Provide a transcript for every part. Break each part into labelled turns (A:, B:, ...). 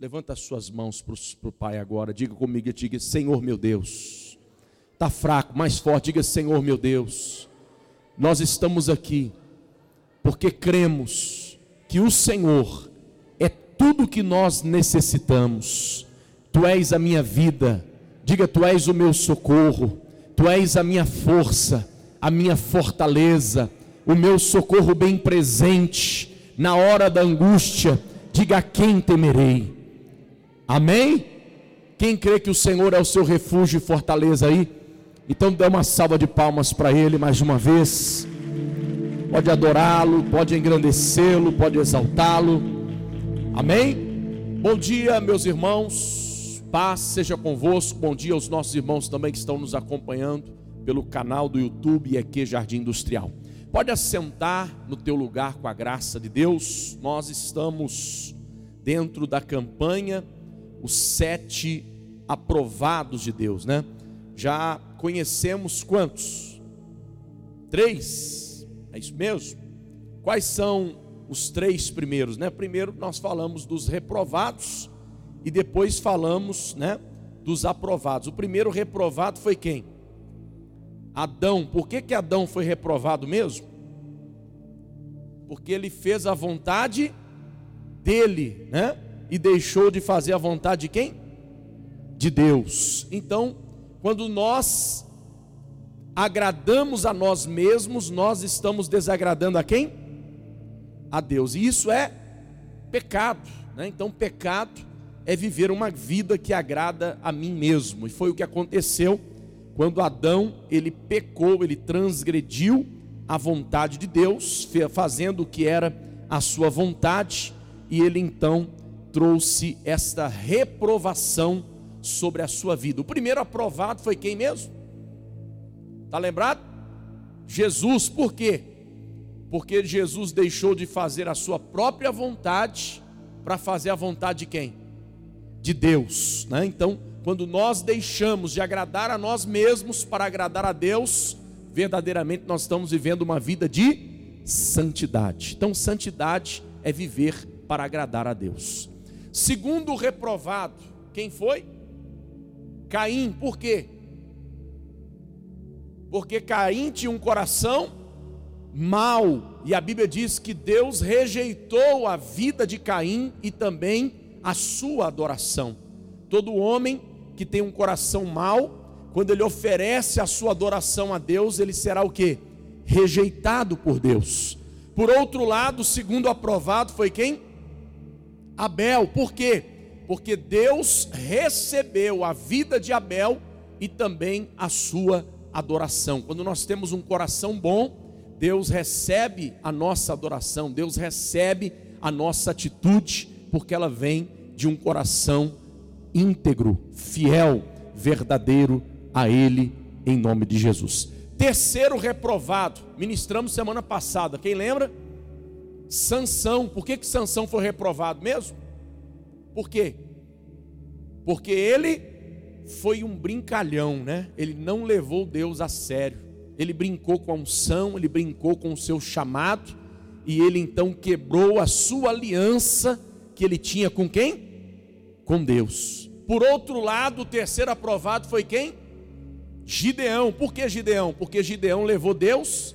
A: levanta as suas mãos para o Pai agora. Diga comigo, diga, Senhor meu Deus. Está fraco, mais forte, diga, Senhor meu Deus. Nós estamos aqui porque cremos que o Senhor é tudo que nós necessitamos. Tu és a minha vida. Diga, Tu és o meu socorro. Tu és a minha força, a minha fortaleza, o meu socorro bem presente na hora da angústia. Diga a quem temerei. Amém? Quem crê que o Senhor é o seu refúgio e fortaleza aí? Então dê uma salva de palmas para Ele mais uma vez. Pode adorá-lo, pode engrandecê-lo, pode exaltá-lo. Amém? Bom dia, meus irmãos. Paz seja convosco. Bom dia aos nossos irmãos também que estão nos acompanhando pelo canal do YouTube EQ Jardim Industrial. Pode assentar no teu lugar com a graça de Deus. Nós estamos dentro da campanha os sete aprovados de Deus, né? Já conhecemos quantos? Três. É isso mesmo? Quais são os três primeiros, né? Primeiro nós falamos dos reprovados e depois falamos, né, dos aprovados. O primeiro reprovado foi quem? Adão. Por que que Adão foi reprovado mesmo? Porque ele fez a vontade dele, né? E deixou de fazer a vontade de quem? De Deus. Então, quando nós agradamos a nós mesmos, nós estamos desagradando a quem? A Deus. E isso é pecado, né? Então, pecado é viver uma vida que agrada a mim mesmo. E foi o que aconteceu quando Adão, ele pecou, ele transgrediu a vontade de Deus, fazendo o que era a sua vontade, e ele então trouxe esta reprovação sobre a sua vida. O primeiro aprovado foi quem mesmo? Está lembrado? Jesus, por quê? Porque Jesus deixou de fazer a sua própria vontade para fazer a vontade de quem? de Deus. Né? Então, quando nós deixamos de agradar a nós mesmos para agradar a Deus, verdadeiramente nós estamos vivendo uma vida de santidade. Então, santidade é viver para agradar a Deus. Segundo reprovado, quem foi? Caim, por quê? Porque Caim tinha um coração mau, e a Bíblia diz que Deus rejeitou a vida de Caim e também a sua adoração. Todo homem que tem um coração mau, quando ele oferece a sua adoração a Deus, ele será o que? Rejeitado por Deus. Por outro lado, segundo aprovado foi quem? Abel. Por quê? Porque Deus recebeu a vida de Abel e também a sua adoração. Quando nós temos um coração bom, Deus recebe a nossa adoração, Deus recebe a nossa atitude, porque ela vem de um coração íntegro, fiel, verdadeiro a Ele, em nome de Jesus. Terceiro reprovado, ministramos semana passada, quem lembra? Sansão, por que, que Sansão foi reprovado mesmo? Por quê? Porque ele foi um brincalhão, né? Ele não levou Deus a sério. Ele brincou com a unção, ele brincou com o seu chamado, e ele então quebrou a sua aliança que ele tinha com quem? com Deus. Por outro lado, o terceiro aprovado foi quem? Gideão. Por que Gideão? Porque Gideão levou Deus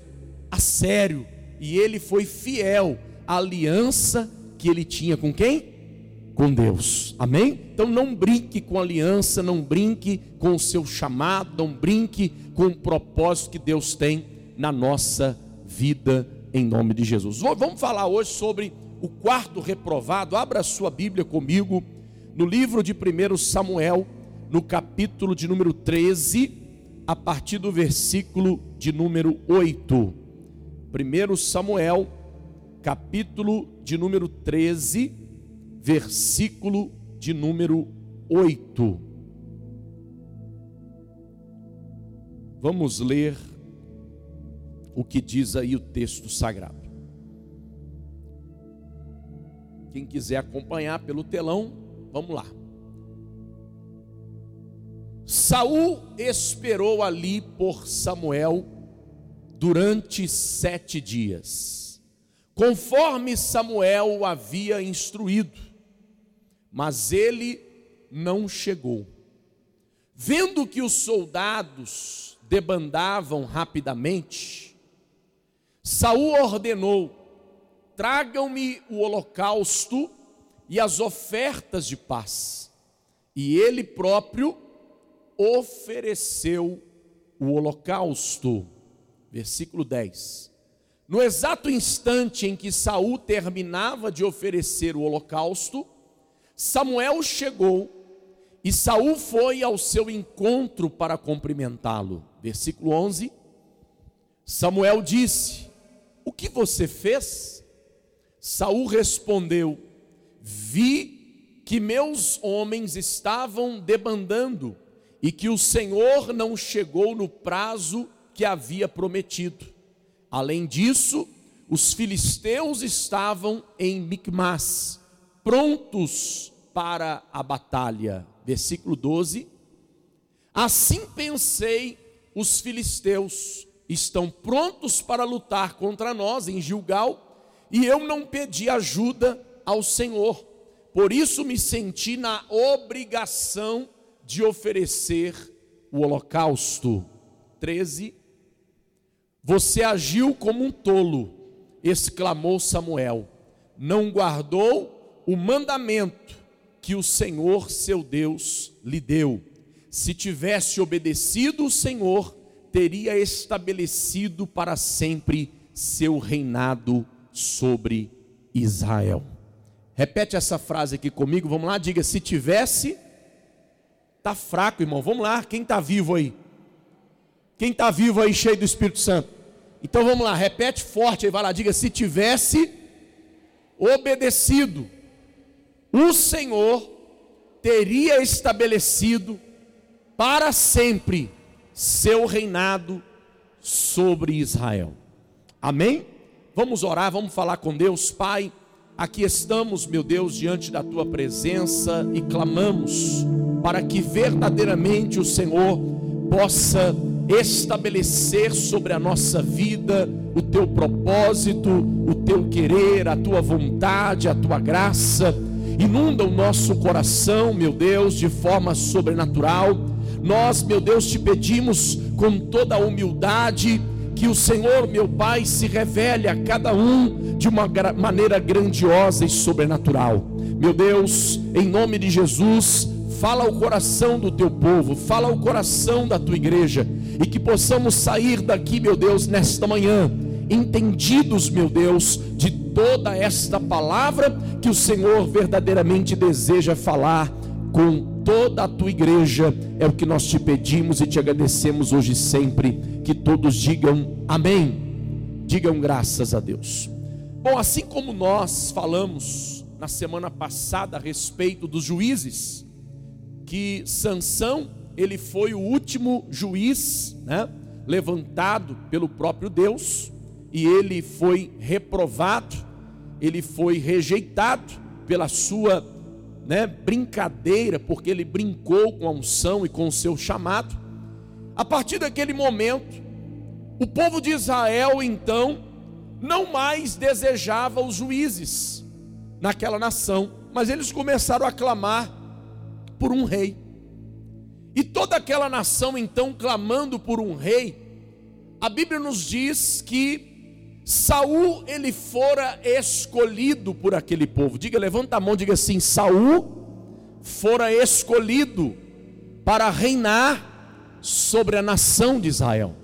A: a sério e ele foi fiel à aliança que ele tinha com quem? Com Deus. Amém? Então não brinque com aliança, não brinque com o seu chamado, não brinque com o propósito que Deus tem na nossa vida em nome de Jesus. Vamos falar hoje sobre o quarto reprovado. Abra a sua Bíblia comigo no livro de 1 Samuel, no capítulo de número 13, a partir do versículo de número 8. 1 Samuel, capítulo de número 13, versículo de número 8. Vamos ler o que diz aí o texto sagrado. Quem quiser acompanhar pelo telão, Vamos lá. Saul esperou ali por Samuel durante sete dias, conforme Samuel o havia instruído. mas ele não chegou. Vendo que os soldados debandavam rapidamente, Saul ordenou: tragam-me o holocausto e as ofertas de paz. E ele próprio ofereceu o holocausto. Versículo 10. No exato instante em que Saul terminava de oferecer o holocausto, Samuel chegou e Saul foi ao seu encontro para cumprimentá-lo. Versículo 11. Samuel disse: O que você fez? Saul respondeu: Vi que meus homens estavam debandando e que o Senhor não chegou no prazo que havia prometido. Além disso, os filisteus estavam em Micmas, prontos para a batalha. Versículo 12. Assim pensei, os filisteus estão prontos para lutar contra nós em Gilgal, e eu não pedi ajuda ao Senhor. Por isso me senti na obrigação de oferecer o holocausto. 13. Você agiu como um tolo, exclamou Samuel. Não guardou o mandamento que o Senhor seu Deus lhe deu. Se tivesse obedecido o Senhor, teria estabelecido para sempre seu reinado sobre Israel. Repete essa frase aqui comigo, vamos lá, diga: se tivesse Está fraco, irmão. Vamos lá, quem está vivo aí? Quem está vivo aí, cheio do Espírito Santo? Então vamos lá, repete forte aí, vai lá, diga: se tivesse obedecido, o Senhor teria estabelecido para sempre seu reinado sobre Israel. Amém? Vamos orar, vamos falar com Deus, Pai. Aqui estamos, meu Deus, diante da tua presença e clamamos para que verdadeiramente o Senhor possa estabelecer sobre a nossa vida o teu propósito, o teu querer, a tua vontade, a tua graça. Inunda o nosso coração, meu Deus, de forma sobrenatural. Nós, meu Deus, te pedimos com toda a humildade que o Senhor, meu Pai, se revele a cada um de uma maneira grandiosa e sobrenatural. Meu Deus, em nome de Jesus, fala ao coração do teu povo, fala ao coração da tua igreja, e que possamos sair daqui, meu Deus, nesta manhã, entendidos, meu Deus, de toda esta palavra que o Senhor verdadeiramente deseja falar com toda a tua igreja, é o que nós te pedimos e te agradecemos hoje sempre. Que todos digam amém, digam graças a Deus. Bom, assim como nós falamos na semana passada a respeito dos juízes, que Sansão ele foi o último juiz, né, levantado pelo próprio Deus, e ele foi reprovado, ele foi rejeitado pela sua né, brincadeira, porque ele brincou com a unção e com o seu chamado. A partir daquele momento, o povo de Israel então não mais desejava os juízes naquela nação, mas eles começaram a clamar por um rei. E toda aquela nação então clamando por um rei, a Bíblia nos diz que Saul ele fora escolhido por aquele povo. Diga, levanta a mão, diga assim: Saul fora escolhido para reinar sobre a nação de Israel.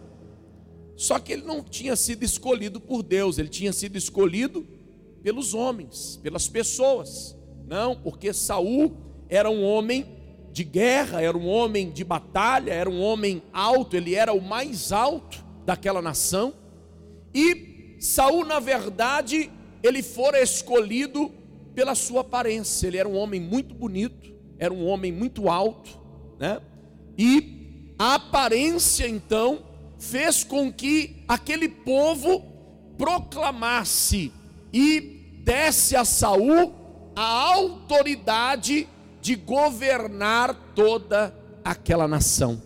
A: Só que ele não tinha sido escolhido por Deus, ele tinha sido escolhido pelos homens, pelas pessoas. Não, porque Saul era um homem de guerra, era um homem de batalha, era um homem alto, ele era o mais alto daquela nação. E Saul, na verdade, ele fora escolhido pela sua aparência. Ele era um homem muito bonito, era um homem muito alto, né? E a aparência então fez com que aquele povo proclamasse e desse a Saul a autoridade de governar toda aquela nação.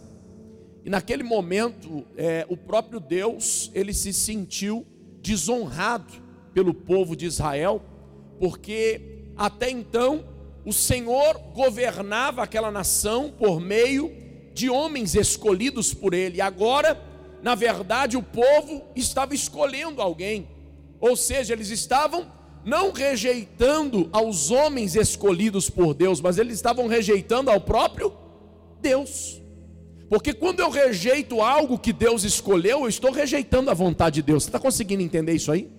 A: E naquele momento, é, o próprio Deus ele se sentiu desonrado pelo povo de Israel, porque até então o Senhor governava aquela nação por meio de homens escolhidos por ele. Agora, na verdade, o povo estava escolhendo alguém. Ou seja, eles estavam não rejeitando aos homens escolhidos por Deus, mas eles estavam rejeitando ao próprio Deus. Porque quando eu rejeito algo que Deus escolheu, eu estou rejeitando a vontade de Deus. Você está conseguindo entender isso aí?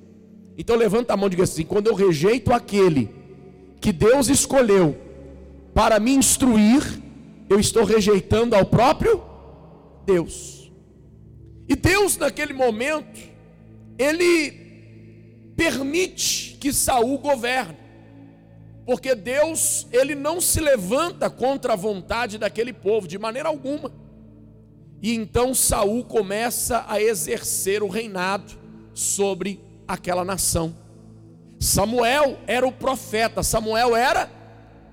A: Então levanta a mão e diga assim: quando eu rejeito aquele que Deus escolheu para me instruir, eu estou rejeitando ao próprio Deus. E Deus naquele momento, ele permite que Saul governe. Porque Deus, ele não se levanta contra a vontade daquele povo de maneira alguma. E então Saul começa a exercer o reinado sobre aquela nação. Samuel era o profeta, Samuel era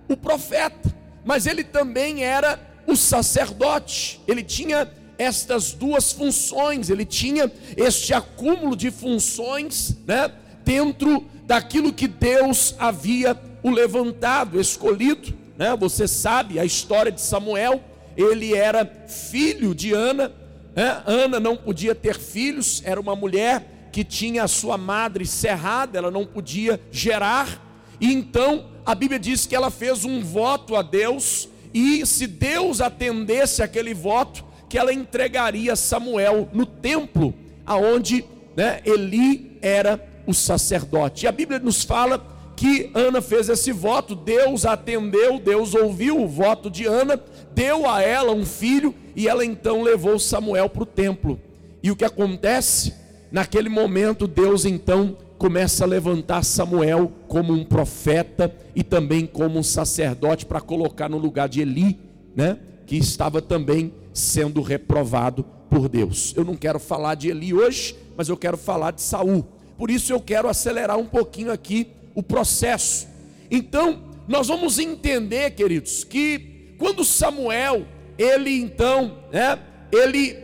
A: o profeta, mas ele também era o sacerdote. Ele tinha estas duas funções, ele tinha este acúmulo de funções, né, dentro daquilo que Deus havia o levantado, escolhido, né? Você sabe a história de Samuel, ele era filho de Ana, né? Ana não podia ter filhos, era uma mulher que tinha a sua madre cerrada, ela não podia gerar, e então a Bíblia diz que ela fez um voto a Deus, e se Deus atendesse aquele voto, que ela entregaria Samuel no templo, aonde né, Eli era o sacerdote. E a Bíblia nos fala que Ana fez esse voto, Deus atendeu, Deus ouviu o voto de Ana, deu a ela um filho e ela então levou Samuel para o templo. E o que acontece? Naquele momento, Deus então começa a levantar Samuel como um profeta e também como um sacerdote para colocar no lugar de Eli, né? Que estava também sendo reprovado por Deus. Eu não quero falar de Eli hoje, mas eu quero falar de Saul. Por isso eu quero acelerar um pouquinho aqui o processo. Então, nós vamos entender, queridos, que quando Samuel, ele então, né, ele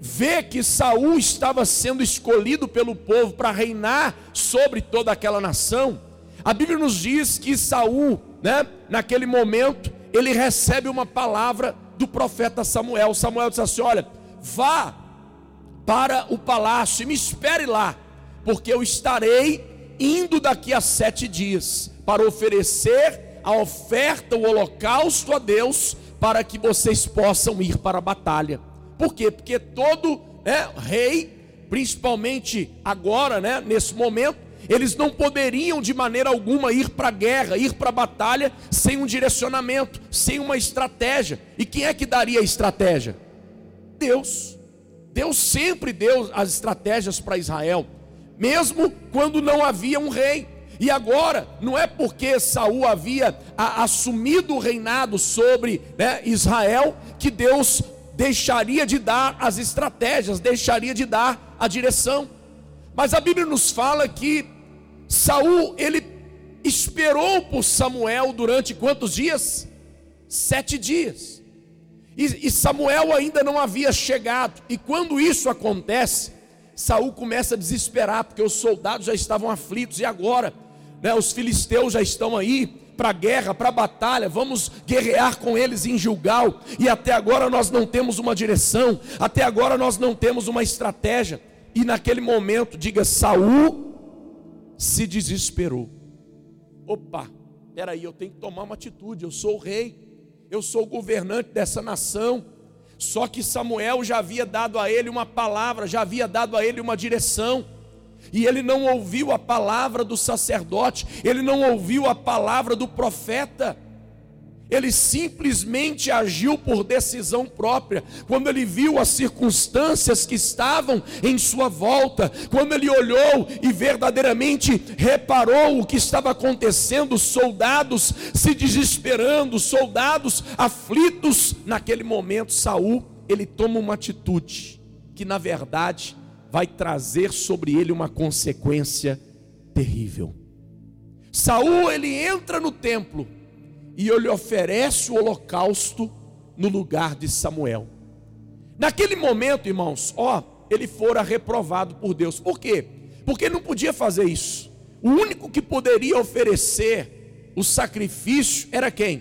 A: vê que Saul estava sendo escolhido pelo povo para reinar sobre toda aquela nação, a Bíblia nos diz que Saul, né, naquele momento, ele recebe uma palavra do profeta Samuel. Samuel diz assim: Olha, vá para o palácio e me espere lá porque eu estarei indo daqui a sete dias para oferecer a oferta, o holocausto a Deus, para que vocês possam ir para a batalha. Por quê? Porque todo né, rei, principalmente agora, né, nesse momento, eles não poderiam de maneira alguma ir para a guerra, ir para a batalha sem um direcionamento, sem uma estratégia. E quem é que daria a estratégia? Deus. Deus sempre deu as estratégias para Israel mesmo quando não havia um rei. E agora, não é porque Saul havia a, assumido o reinado sobre né, Israel que Deus deixaria de dar as estratégias, deixaria de dar a direção. Mas a Bíblia nos fala que Saul ele esperou por Samuel durante quantos dias? Sete dias. E, e Samuel ainda não havia chegado. E quando isso acontece, Saul começa a desesperar, porque os soldados já estavam aflitos, e agora? Né, os filisteus já estão aí para a guerra, para a batalha, vamos guerrear com eles em Gilgal, e até agora nós não temos uma direção, até agora nós não temos uma estratégia. E naquele momento, diga: Saul se desesperou. Opa, peraí, eu tenho que tomar uma atitude, eu sou o rei, eu sou o governante dessa nação só que Samuel já havia dado a ele uma palavra, já havia dado a ele uma direção. E ele não ouviu a palavra do sacerdote, ele não ouviu a palavra do profeta ele simplesmente agiu por decisão própria. Quando ele viu as circunstâncias que estavam em sua volta, quando ele olhou e verdadeiramente reparou o que estava acontecendo, soldados se desesperando, soldados aflitos, naquele momento Saul, ele toma uma atitude que na verdade vai trazer sobre ele uma consequência terrível. Saul ele entra no templo e ele oferece o holocausto no lugar de Samuel. Naquele momento, irmãos, ó, ele fora reprovado por Deus. Por quê? Porque não podia fazer isso. O único que poderia oferecer o sacrifício era quem?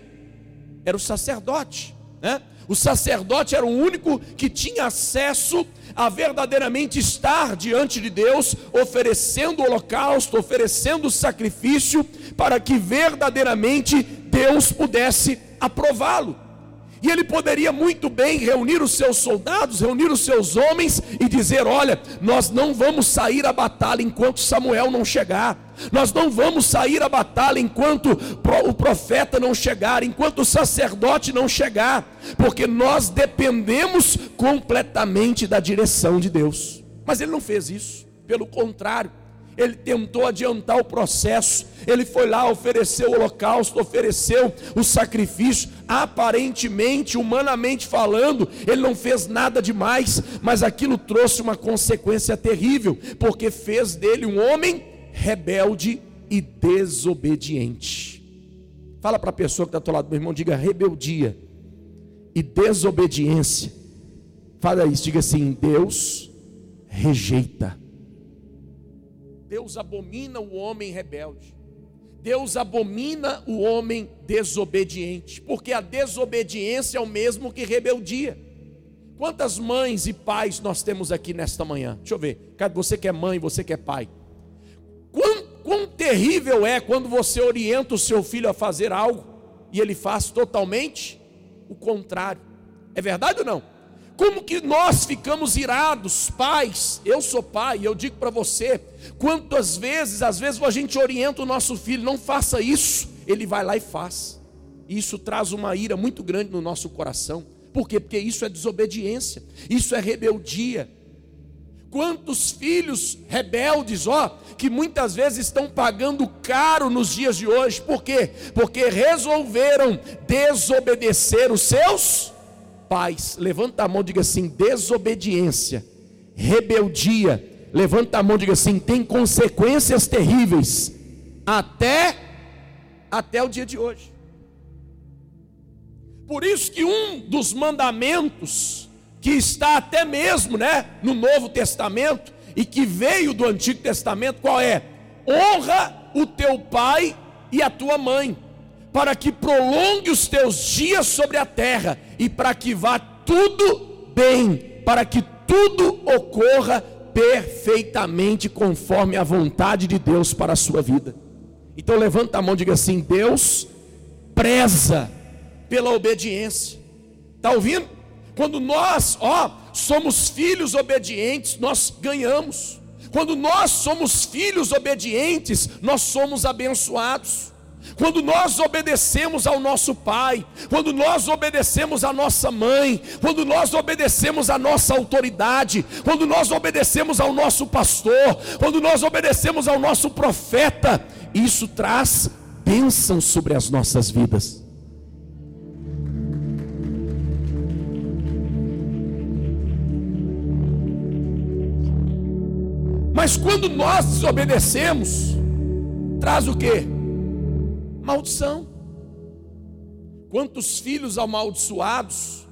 A: Era o sacerdote, né? O sacerdote era o único que tinha acesso a verdadeiramente estar diante de Deus, oferecendo holocausto, oferecendo sacrifício, para que verdadeiramente Deus pudesse aprová-lo. E ele poderia muito bem reunir os seus soldados, reunir os seus homens e dizer: Olha, nós não vamos sair à batalha enquanto Samuel não chegar, nós não vamos sair à batalha enquanto o profeta não chegar, enquanto o sacerdote não chegar, porque nós dependemos completamente da direção de Deus. Mas ele não fez isso, pelo contrário, ele tentou adiantar o processo, ele foi lá, ofereceu o holocausto, ofereceu o sacrifício, aparentemente, humanamente falando, ele não fez nada demais, mas aquilo trouxe uma consequência terrível, porque fez dele um homem rebelde e desobediente. Fala para a pessoa que está do lado, meu irmão, diga rebeldia e desobediência. Fala isso, diga assim: Deus rejeita. Deus abomina o homem rebelde. Deus abomina o homem desobediente, porque a desobediência é o mesmo que rebeldia. Quantas mães e pais nós temos aqui nesta manhã? Deixa eu ver. Você que é mãe, você que é pai. Quão, quão terrível é quando você orienta o seu filho a fazer algo e ele faz totalmente o contrário. É verdade ou não? Como que nós ficamos irados, pais? Eu sou pai, eu digo para você, quantas vezes, às vezes a gente orienta o nosso filho, não faça isso, ele vai lá e faz. Isso traz uma ira muito grande no nosso coração. Por quê? Porque isso é desobediência, isso é rebeldia. Quantos filhos rebeldes, ó, que muitas vezes estão pagando caro nos dias de hoje, por quê? Porque resolveram desobedecer os seus pais, levanta a mão diga assim: desobediência, rebeldia. Levanta a mão diga assim: tem consequências terríveis até até o dia de hoje. Por isso que um dos mandamentos que está até mesmo, né, no Novo Testamento e que veio do Antigo Testamento, qual é? Honra o teu pai e a tua mãe para que prolongue os teus dias sobre a terra e para que vá tudo bem, para que tudo ocorra perfeitamente conforme a vontade de Deus para a sua vida. Então levanta a mão e diga assim: Deus preza pela obediência. Está ouvindo? Quando nós, ó, somos filhos obedientes, nós ganhamos. Quando nós somos filhos obedientes, nós somos abençoados. Quando nós obedecemos ao nosso pai, quando nós obedecemos à nossa mãe, quando nós obedecemos à nossa autoridade, quando nós obedecemos ao nosso pastor, quando nós obedecemos ao nosso profeta, isso traz bênção sobre as nossas vidas. Mas quando nós desobedecemos, traz o que? Maldição. Quantos filhos amaldiçoados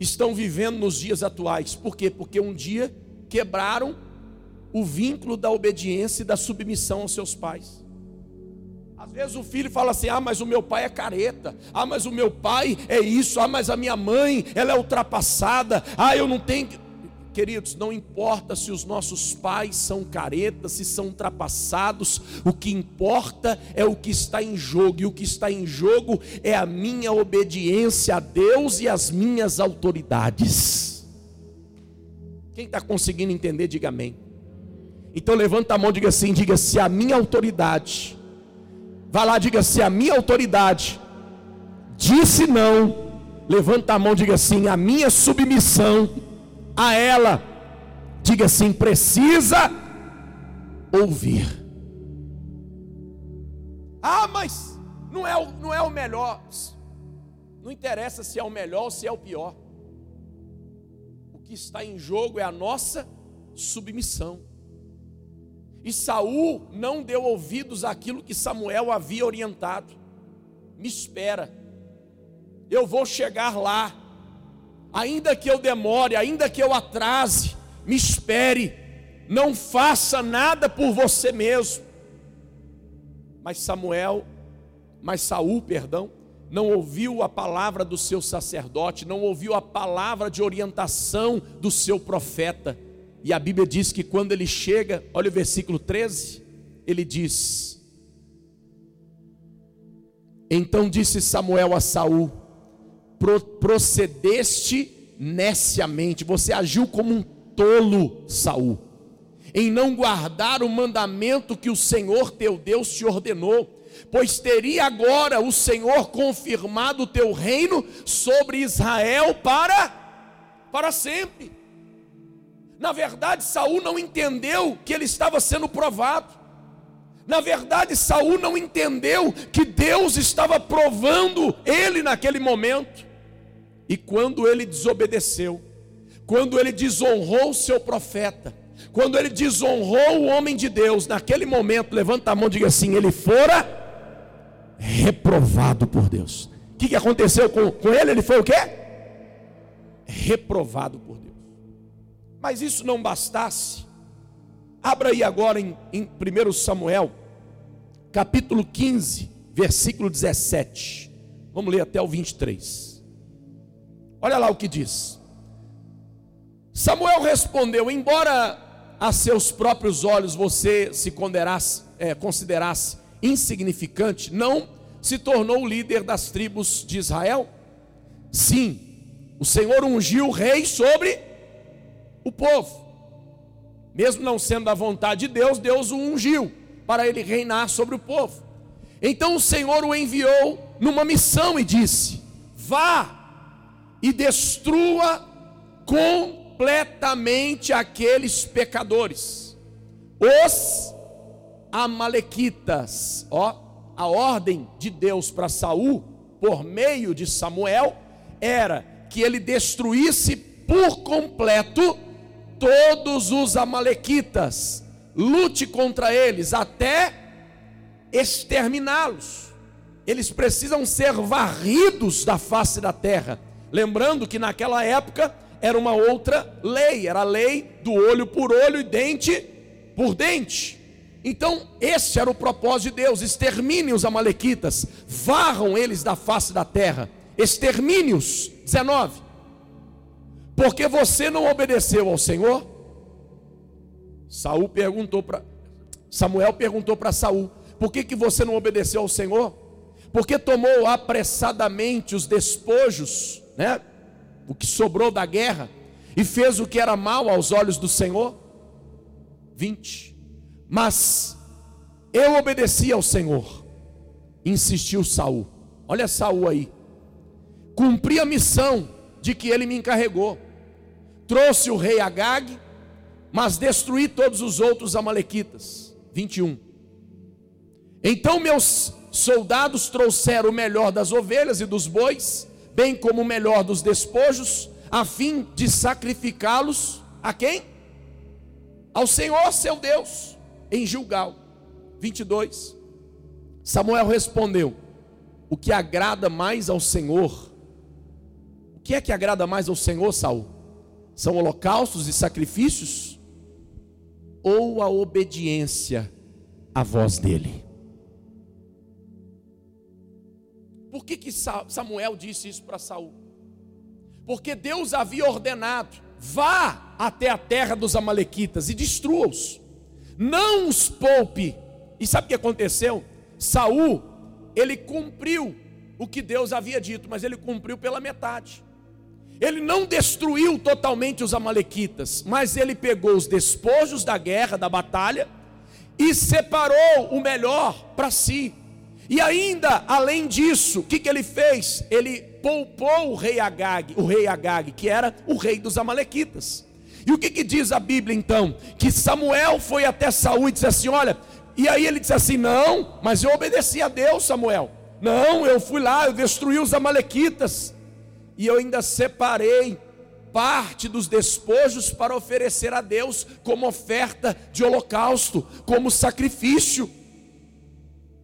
A: estão vivendo nos dias atuais? Por quê? Porque um dia quebraram o vínculo da obediência e da submissão aos seus pais. Às vezes o filho fala assim: ah, mas o meu pai é careta, ah, mas o meu pai é isso, ah, mas a minha mãe, ela é ultrapassada, ah, eu não tenho. Queridos, não importa se os nossos pais são caretas, se são ultrapassados, o que importa é o que está em jogo, e o que está em jogo é a minha obediência a Deus e as minhas autoridades. Quem está conseguindo entender, diga amém. Então levanta a mão, diga assim, diga se a minha autoridade, vá lá, diga se a minha autoridade disse não, levanta a mão, diga assim, a minha submissão a ela. Diga assim: precisa ouvir. Ah, mas não é, o, não é o melhor. Não interessa se é o melhor ou se é o pior. O que está em jogo é a nossa submissão. E Saul não deu ouvidos àquilo que Samuel havia orientado. Me espera. Eu vou chegar lá ainda que eu demore, ainda que eu atrase, me espere, não faça nada por você mesmo. Mas Samuel mas Saul, perdão, não ouviu a palavra do seu sacerdote, não ouviu a palavra de orientação do seu profeta. E a Bíblia diz que quando ele chega, olha o versículo 13, ele diz: Então disse Samuel a Saul: procedeste neciamente, você agiu como um tolo, Saul, em não guardar o mandamento que o Senhor teu Deus te ordenou pois teria agora o Senhor confirmado o teu reino sobre Israel para para sempre. Na verdade, Saul não entendeu que ele estava sendo provado. Na verdade, Saul não entendeu que Deus estava provando ele naquele momento. E quando ele desobedeceu, quando ele desonrou o seu profeta, quando ele desonrou o homem de Deus, naquele momento, levanta a mão e diga assim: ele fora reprovado por Deus. O que, que aconteceu com, com ele? Ele foi o quê? Reprovado por Deus. Mas isso não bastasse. Abra aí agora em, em 1 Samuel, capítulo 15, versículo 17. Vamos ler até o 23. Olha lá o que diz. Samuel respondeu: Embora a seus próprios olhos você se considerasse, é, considerasse insignificante, não se tornou líder das tribos de Israel? Sim, o Senhor ungiu o rei sobre o povo. Mesmo não sendo da vontade de Deus, Deus o ungiu para ele reinar sobre o povo. Então o Senhor o enviou numa missão e disse: Vá e destrua completamente aqueles pecadores, os Amalequitas. Ó, a ordem de Deus para Saul, por meio de Samuel, era que ele destruísse por completo todos os Amalequitas, lute contra eles até exterminá-los. Eles precisam ser varridos da face da terra. Lembrando que naquela época era uma outra lei, era a lei do olho por olho e dente por dente. Então, esse era o propósito de Deus: extermine os Amalequitas, varram eles da face da terra, extermine-os. 19. Porque você não obedeceu ao Senhor? Saul perguntou para Samuel perguntou para Saul: Por que, que você não obedeceu ao Senhor? Porque tomou apressadamente os despojos, né? O que sobrou da guerra e fez o que era mal aos olhos do Senhor? 20. Mas eu obedeci ao Senhor. Insistiu Saul. Olha Saul aí. Cumpri a missão de que ele me encarregou. Trouxe o rei Agag, mas destruí todos os outros amalequitas. 21. Então meus soldados trouxeram o melhor das ovelhas e dos bois, bem como o melhor dos despojos, a fim de sacrificá-los a quem? Ao Senhor seu Deus em Gilgal. 22. Samuel respondeu: O que agrada mais ao Senhor? O que é que agrada mais ao Senhor, Saul? São holocaustos e sacrifícios ou a obediência à voz dele? Por que, que Samuel disse isso para Saul? Porque Deus havia ordenado: vá até a terra dos Amalequitas e destrua-os não os poupe. E sabe o que aconteceu? Saul, ele cumpriu o que Deus havia dito, mas ele cumpriu pela metade. Ele não destruiu totalmente os amalequitas, mas ele pegou os despojos da guerra, da batalha, e separou o melhor para si. E ainda, além disso, o que, que ele fez? Ele poupou o rei Agag, o rei Agag, que era o rei dos amalequitas. E o que, que diz a Bíblia então? Que Samuel foi até Saul e disse assim: Olha, e aí ele disse assim: Não, mas eu obedeci a Deus, Samuel. Não, eu fui lá, eu destruí os Amalequitas. E eu ainda separei parte dos despojos para oferecer a Deus como oferta de holocausto, como sacrifício.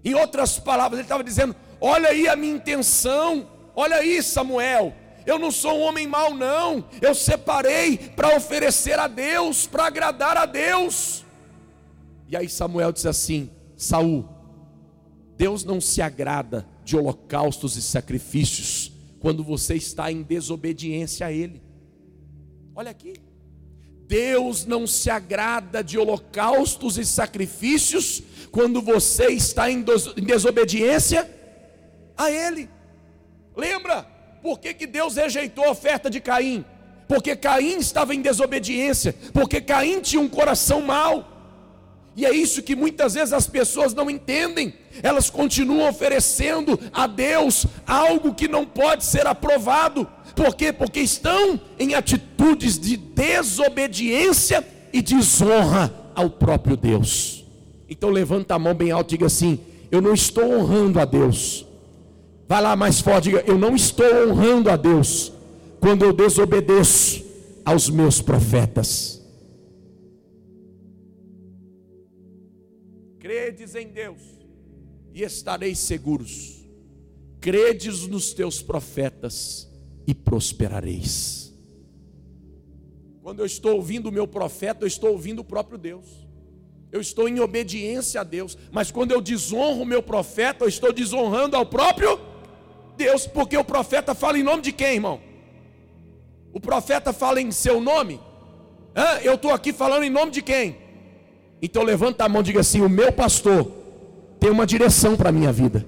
A: Em outras palavras, ele estava dizendo: Olha aí a minha intenção, olha aí, Samuel, eu não sou um homem mau, não. Eu separei para oferecer a Deus, para agradar a Deus. E aí Samuel disse assim: Saul, Deus não se agrada de holocaustos e sacrifícios quando você está em desobediência a Ele. Olha aqui. Deus não se agrada de holocaustos e sacrifícios quando você está em desobediência a Ele. Lembra? Por que, que Deus rejeitou a oferta de Caim? Porque Caim estava em desobediência, porque Caim tinha um coração mau. E é isso que muitas vezes as pessoas não entendem. Elas continuam oferecendo a Deus algo que não pode ser aprovado. Por quê? Porque estão em atitudes de desobediência e desonra ao próprio Deus. Então levanta a mão bem alto e diga assim: Eu não estou honrando a Deus. Vai lá mais forte, diga: Eu não estou honrando a Deus quando eu desobedeço aos meus profetas. Credes em Deus e estareis seguros. Credes nos teus profetas e prosperareis. Quando eu estou ouvindo o meu profeta, eu estou ouvindo o próprio Deus. Eu estou em obediência a Deus. Mas quando eu desonro o meu profeta, eu estou desonrando ao próprio Deus, porque o profeta fala em nome de quem, irmão? O profeta fala em seu nome? Hã? Eu estou aqui falando em nome de quem? Então levanta a mão e diga assim: o meu pastor tem uma direção para a minha vida.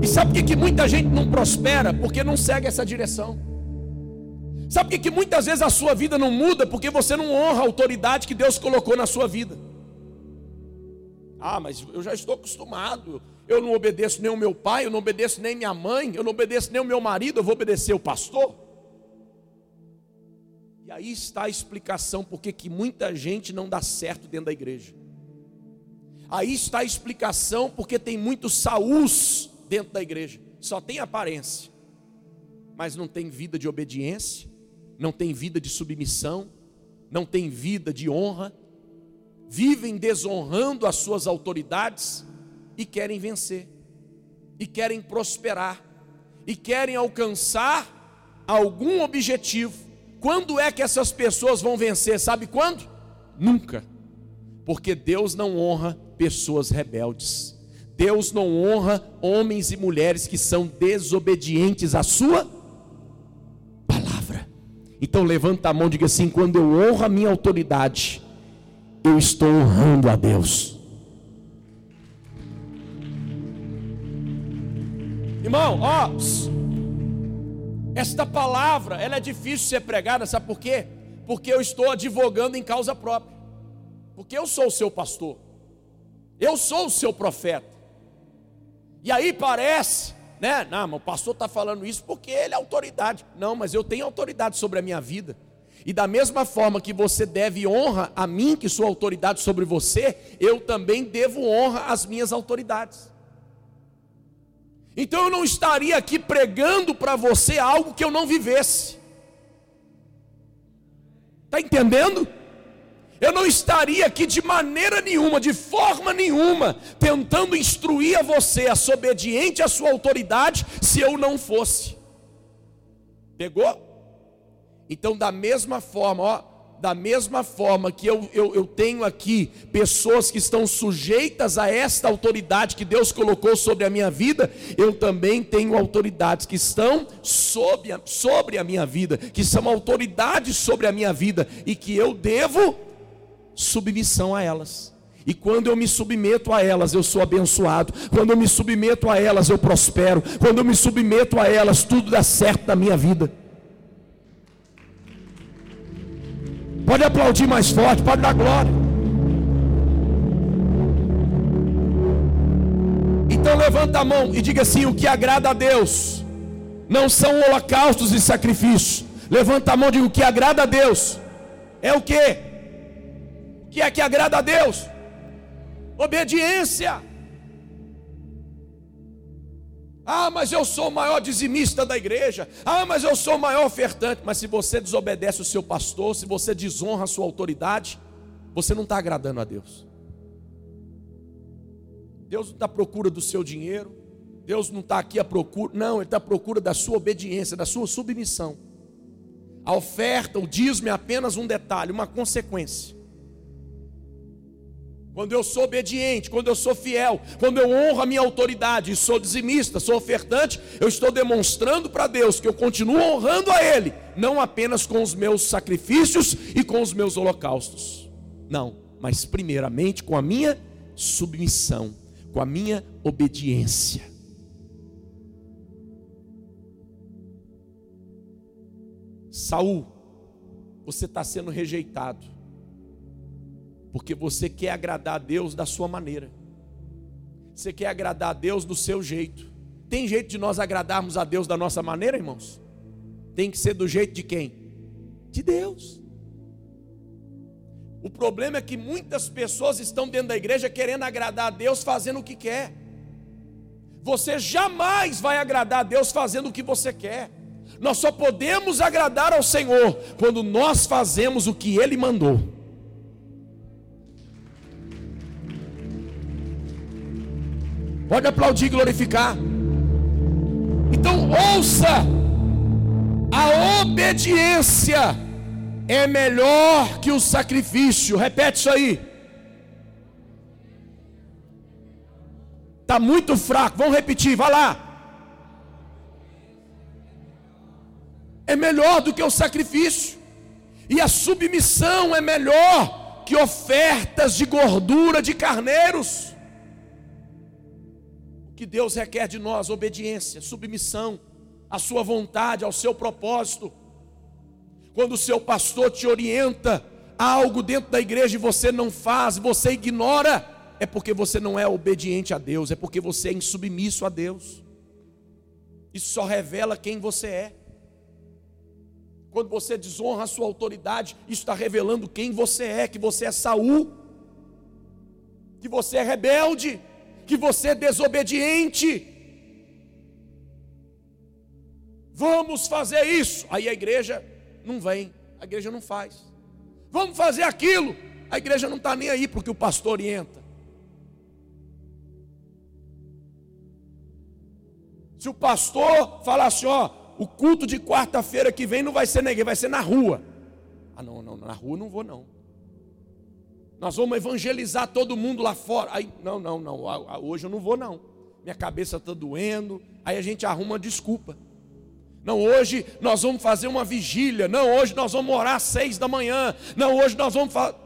A: E sabe por que, que muita gente não prospera? Porque não segue essa direção. Sabe por que, que muitas vezes a sua vida não muda? Porque você não honra a autoridade que Deus colocou na sua vida. Ah, mas eu já estou acostumado. Eu não obedeço nem o meu pai, eu não obedeço nem minha mãe, eu não obedeço nem o meu marido, eu vou obedecer o pastor. E aí está a explicação porque que muita gente não dá certo dentro da igreja. Aí está a explicação porque tem muitos saús dentro da igreja. Só tem aparência, mas não tem vida de obediência, não tem vida de submissão, não tem vida de honra, vivem desonrando as suas autoridades e querem vencer, e querem prosperar, e querem alcançar algum objetivo. Quando é que essas pessoas vão vencer? Sabe quando? Nunca, porque Deus não honra pessoas rebeldes. Deus não honra homens e mulheres que são desobedientes à sua palavra. Então levanta a mão e diga assim: quando eu honro a minha autoridade, eu estou honrando a Deus. Irmão, ó, esta palavra, ela é difícil de ser pregada, sabe por quê? Porque eu estou advogando em causa própria. Porque eu sou o seu pastor. Eu sou o seu profeta. E aí parece, né? Não, mas o pastor está falando isso porque ele é autoridade. Não, mas eu tenho autoridade sobre a minha vida. E da mesma forma que você deve honra a mim, que sou autoridade sobre você, eu também devo honra às minhas autoridades. Então eu não estaria aqui pregando para você algo que eu não vivesse. Está entendendo? Eu não estaria aqui de maneira nenhuma, de forma nenhuma, tentando instruir a você a ser obediente à sua autoridade, se eu não fosse. Pegou? Então, da mesma forma, ó, da mesma forma que eu, eu, eu, tenho aqui pessoas que estão sujeitas a esta autoridade que Deus colocou sobre a minha vida, eu também tenho autoridades que estão sobre a, sobre a minha vida, que são autoridades sobre a minha vida e que eu devo submissão a elas. E quando eu me submeto a elas, eu sou abençoado. Quando eu me submeto a elas, eu prospero. Quando eu me submeto a elas, tudo dá certo na minha vida. Pode aplaudir mais forte, pode dar glória. Então levanta a mão e diga assim: o que agrada a Deus não são holocaustos e sacrifícios. Levanta a mão e diga: o que agrada a Deus é o que? O que é que agrada a Deus? Obediência. Ah, mas eu sou o maior dizimista da igreja. Ah, mas eu sou o maior ofertante. Mas se você desobedece o seu pastor, se você desonra a sua autoridade, você não está agradando a Deus. Deus não está à procura do seu dinheiro. Deus não está aqui à procura. Não, Ele está à procura da sua obediência, da sua submissão. a oferta, o dízimo é apenas um detalhe, uma consequência. Quando eu sou obediente, quando eu sou fiel, quando eu honro a minha autoridade sou dizimista, sou ofertante, eu estou demonstrando para Deus que eu continuo honrando a Ele, não apenas com os meus sacrifícios e com os meus holocaustos. Não, mas primeiramente com a minha submissão, com a minha obediência. Saul, você está sendo rejeitado, porque você quer agradar a Deus da sua maneira, você quer agradar a Deus do seu jeito. Tem jeito de nós agradarmos a Deus da nossa maneira, irmãos? Tem que ser do jeito de quem? De Deus. O problema é que muitas pessoas estão dentro da igreja querendo agradar a Deus fazendo o que quer. Você jamais vai agradar a Deus fazendo o que você quer. Nós só podemos agradar ao Senhor quando nós fazemos o que Ele mandou. Pode aplaudir e glorificar. Então ouça, a obediência é melhor que o sacrifício. Repete isso aí. Está muito fraco. Vamos repetir, vai lá. É melhor do que o sacrifício. E a submissão é melhor que ofertas de gordura de carneiros que Deus requer de nós: obediência, submissão à Sua vontade, ao seu propósito. Quando o seu pastor te orienta a algo dentro da igreja e você não faz, você ignora, é porque você não é obediente a Deus, é porque você é insubmisso a Deus. Isso só revela quem você é. Quando você desonra a sua autoridade, isso está revelando quem você é, que você é Saul, que você é rebelde, que você é desobediente. Vamos fazer isso. Aí a igreja não vem, a igreja não faz. Vamos fazer aquilo. A igreja não está nem aí porque o pastor orienta. Se o pastor falar assim, ó, o culto de quarta-feira que vem não vai ser na igreja, vai ser na rua. Ah, não, não, na rua não vou não. Nós vamos evangelizar todo mundo lá fora. Aí, não, não, não. Hoje eu não vou, não. Minha cabeça está doendo. Aí a gente arruma desculpa. Não, hoje nós vamos fazer uma vigília. Não, hoje nós vamos orar às seis da manhã. Não, hoje nós vamos fazer.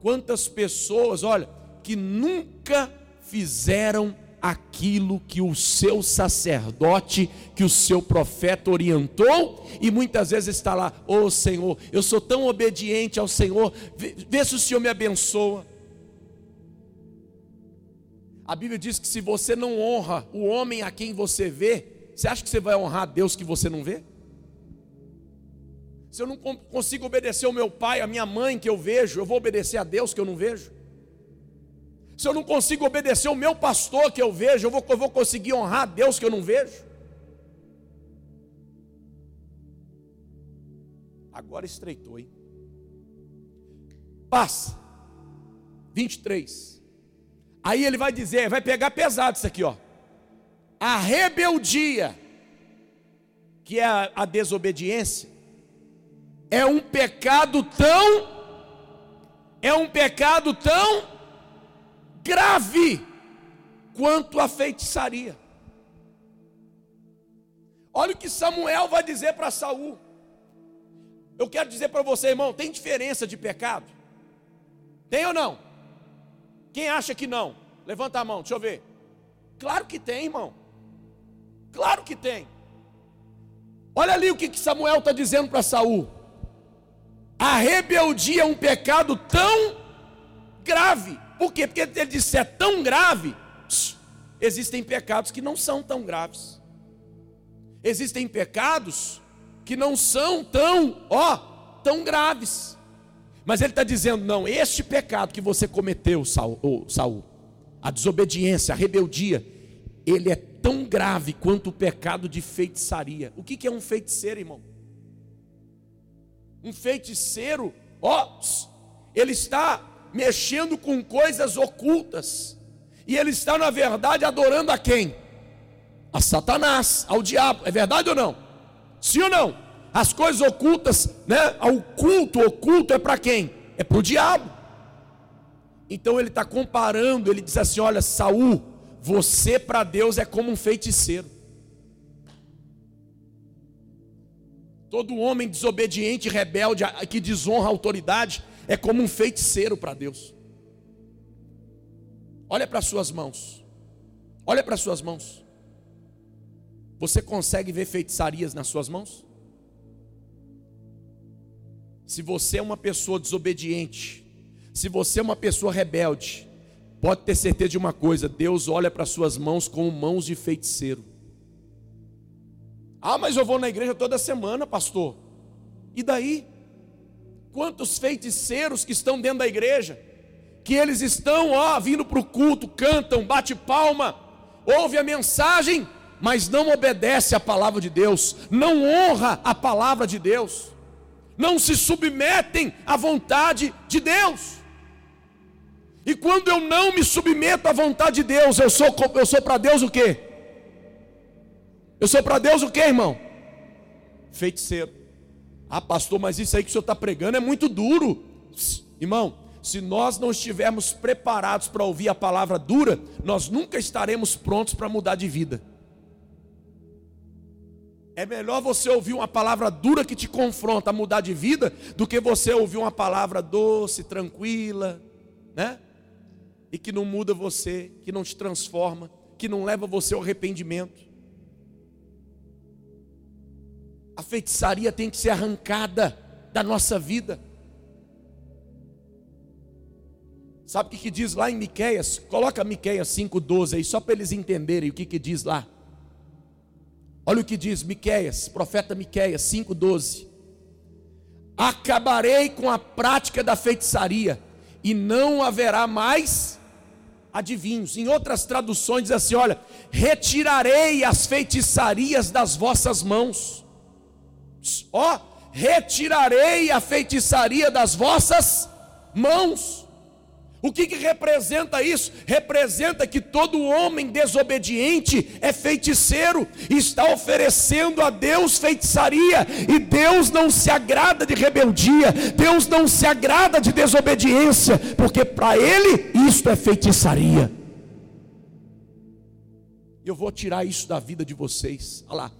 A: Quantas pessoas, olha, que nunca fizeram aquilo que o seu sacerdote, que o seu profeta orientou, e muitas vezes está lá, ô oh, Senhor, eu sou tão obediente ao Senhor, vê, vê se o Senhor me abençoa. A Bíblia diz que se você não honra o homem a quem você vê, você acha que você vai honrar a Deus que você não vê? Se eu não consigo obedecer ao meu pai, a minha mãe que eu vejo, eu vou obedecer a Deus que eu não vejo? Se eu não consigo obedecer o meu pastor que eu vejo, eu vou, eu vou conseguir honrar a Deus que eu não vejo? Agora estreitou, hein? Passa. 23. Aí ele vai dizer, vai pegar pesado isso aqui, ó. A rebeldia, que é a, a desobediência, é um pecado tão é um pecado tão grave quanto a feitiçaria. Olha o que Samuel vai dizer para Saul. Eu quero dizer para você, irmão, tem diferença de pecado? Tem ou não? Quem acha que não? Levanta a mão, deixa eu ver. Claro que tem, irmão. Claro que tem. Olha ali o que Samuel está dizendo para Saul. A rebeldia é um pecado tão grave por quê? Porque ele disse: é tão grave. Existem pecados que não são tão graves. Existem pecados que não são tão, ó, tão graves. Mas ele está dizendo: não, este pecado que você cometeu, Saul, Saul, a desobediência, a rebeldia, ele é tão grave quanto o pecado de feitiçaria. O que é um feiticeiro, irmão? Um feiticeiro, ó, ele está mexendo com coisas ocultas. E ele está, na verdade, adorando a quem? A Satanás, ao diabo. É verdade ou não? Sim ou não? As coisas ocultas, né? O culto oculto é para quem? É para o diabo. Então ele está comparando, ele diz assim: olha, Saul, você para Deus é como um feiticeiro. Todo homem desobediente, rebelde, que desonra a autoridade, é como um feiticeiro para Deus. Olha para suas mãos. Olha para suas mãos. Você consegue ver feitiçarias nas suas mãos? Se você é uma pessoa desobediente, se você é uma pessoa rebelde, pode ter certeza de uma coisa: Deus olha para suas mãos como mãos de feiticeiro. Ah, mas eu vou na igreja toda semana, pastor. E daí? Quantos feiticeiros que estão dentro da igreja, que eles estão, ó, vindo para o culto, cantam, bate palma, ouve a mensagem, mas não obedece à palavra de Deus, não honra a palavra de Deus, não se submetem à vontade de Deus. E quando eu não me submeto à vontade de Deus, eu sou, eu sou para Deus o quê? Eu sou para Deus o quê, irmão? Feiticeiro. Ah, pastor, mas isso aí que o senhor está pregando é muito duro. Irmão, se nós não estivermos preparados para ouvir a palavra dura, nós nunca estaremos prontos para mudar de vida. É melhor você ouvir uma palavra dura que te confronta a mudar de vida, do que você ouvir uma palavra doce, tranquila, né? E que não muda você, que não te transforma, que não leva você ao arrependimento. A feitiçaria tem que ser arrancada da nossa vida. Sabe o que, diz lá em Miqueias? Coloca Miqueias 5,12 aí, só para eles entenderem o que, que diz lá. Olha o que diz Miqueias, profeta Miqueias 5:12. Acabarei com a prática da feitiçaria e não haverá mais adivinhos. Em outras traduções diz assim, olha, retirarei as feitiçarias das vossas mãos. Ó, retirarei a feitiçaria das vossas mãos. O que, que representa isso? Representa que todo homem desobediente é feiticeiro, está oferecendo a Deus feitiçaria, e Deus não se agrada de rebeldia, Deus não se agrada de desobediência, porque para Ele isto é feitiçaria. Eu vou tirar isso da vida de vocês. Olha lá,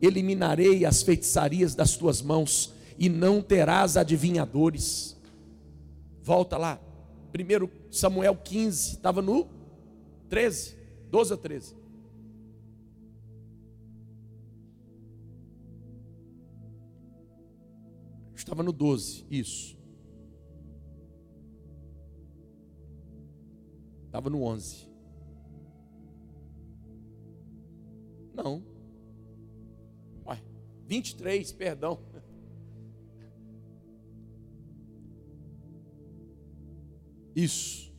A: eliminarei as feitiçarias das tuas mãos, e não terás adivinhadores. Volta lá, 1 Samuel 15, estava no 13, 12 a 13. Estava no 12, isso. Estava no 11. Não. Ué, 23, perdão. Isso.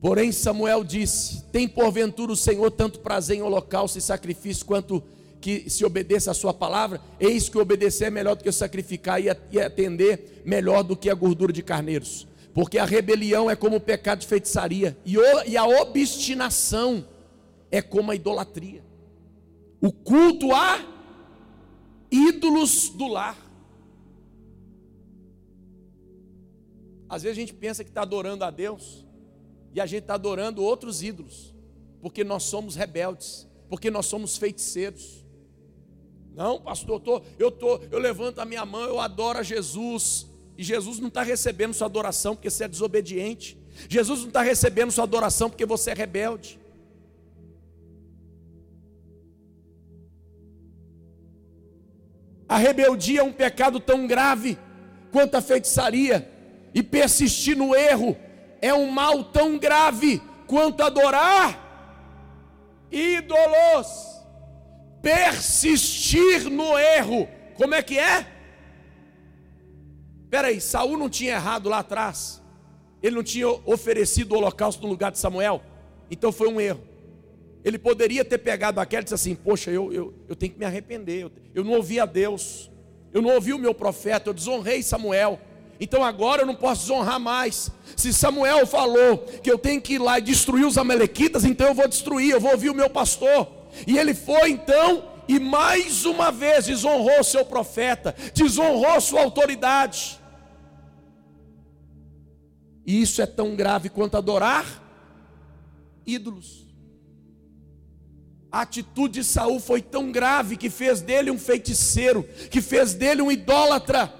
A: Porém, Samuel disse: Tem porventura o Senhor tanto prazer em holocausto e sacrifício, quanto que se obedeça a sua palavra? Eis que obedecer é melhor do que sacrificar e atender melhor do que a gordura de carneiros. Porque a rebelião é como o pecado de feitiçaria, e a obstinação é como a idolatria. O culto a ídolos do lar. Às vezes a gente pensa que está adorando a Deus e a gente está adorando outros ídolos, porque nós somos rebeldes, porque nós somos feiticeiros. Não, pastor, eu, tô, eu, tô, eu levanto a minha mão, eu adoro a Jesus, e Jesus não está recebendo sua adoração porque você é desobediente, Jesus não está recebendo sua adoração porque você é rebelde. A rebeldia é um pecado tão grave quanto a feitiçaria e persistir no erro é um mal tão grave quanto adorar ídolos. Persistir no erro, como é que é? Espera aí, Saul não tinha errado lá atrás. Ele não tinha oferecido o holocausto no lugar de Samuel. Então foi um erro. Ele poderia ter pegado aquela e disse assim: Poxa, eu, eu, eu tenho que me arrepender. Eu, eu não ouvi a Deus. Eu não ouvi o meu profeta. Eu desonrei Samuel. Então agora eu não posso desonrar mais. Se Samuel falou que eu tenho que ir lá e destruir os amalequitas, então eu vou destruir, eu vou ouvir o meu pastor. E ele foi então e mais uma vez desonrou seu profeta, desonrou sua autoridade. E isso é tão grave quanto adorar ídolos. A atitude de Saul foi tão grave que fez dele um feiticeiro, que fez dele um idólatra.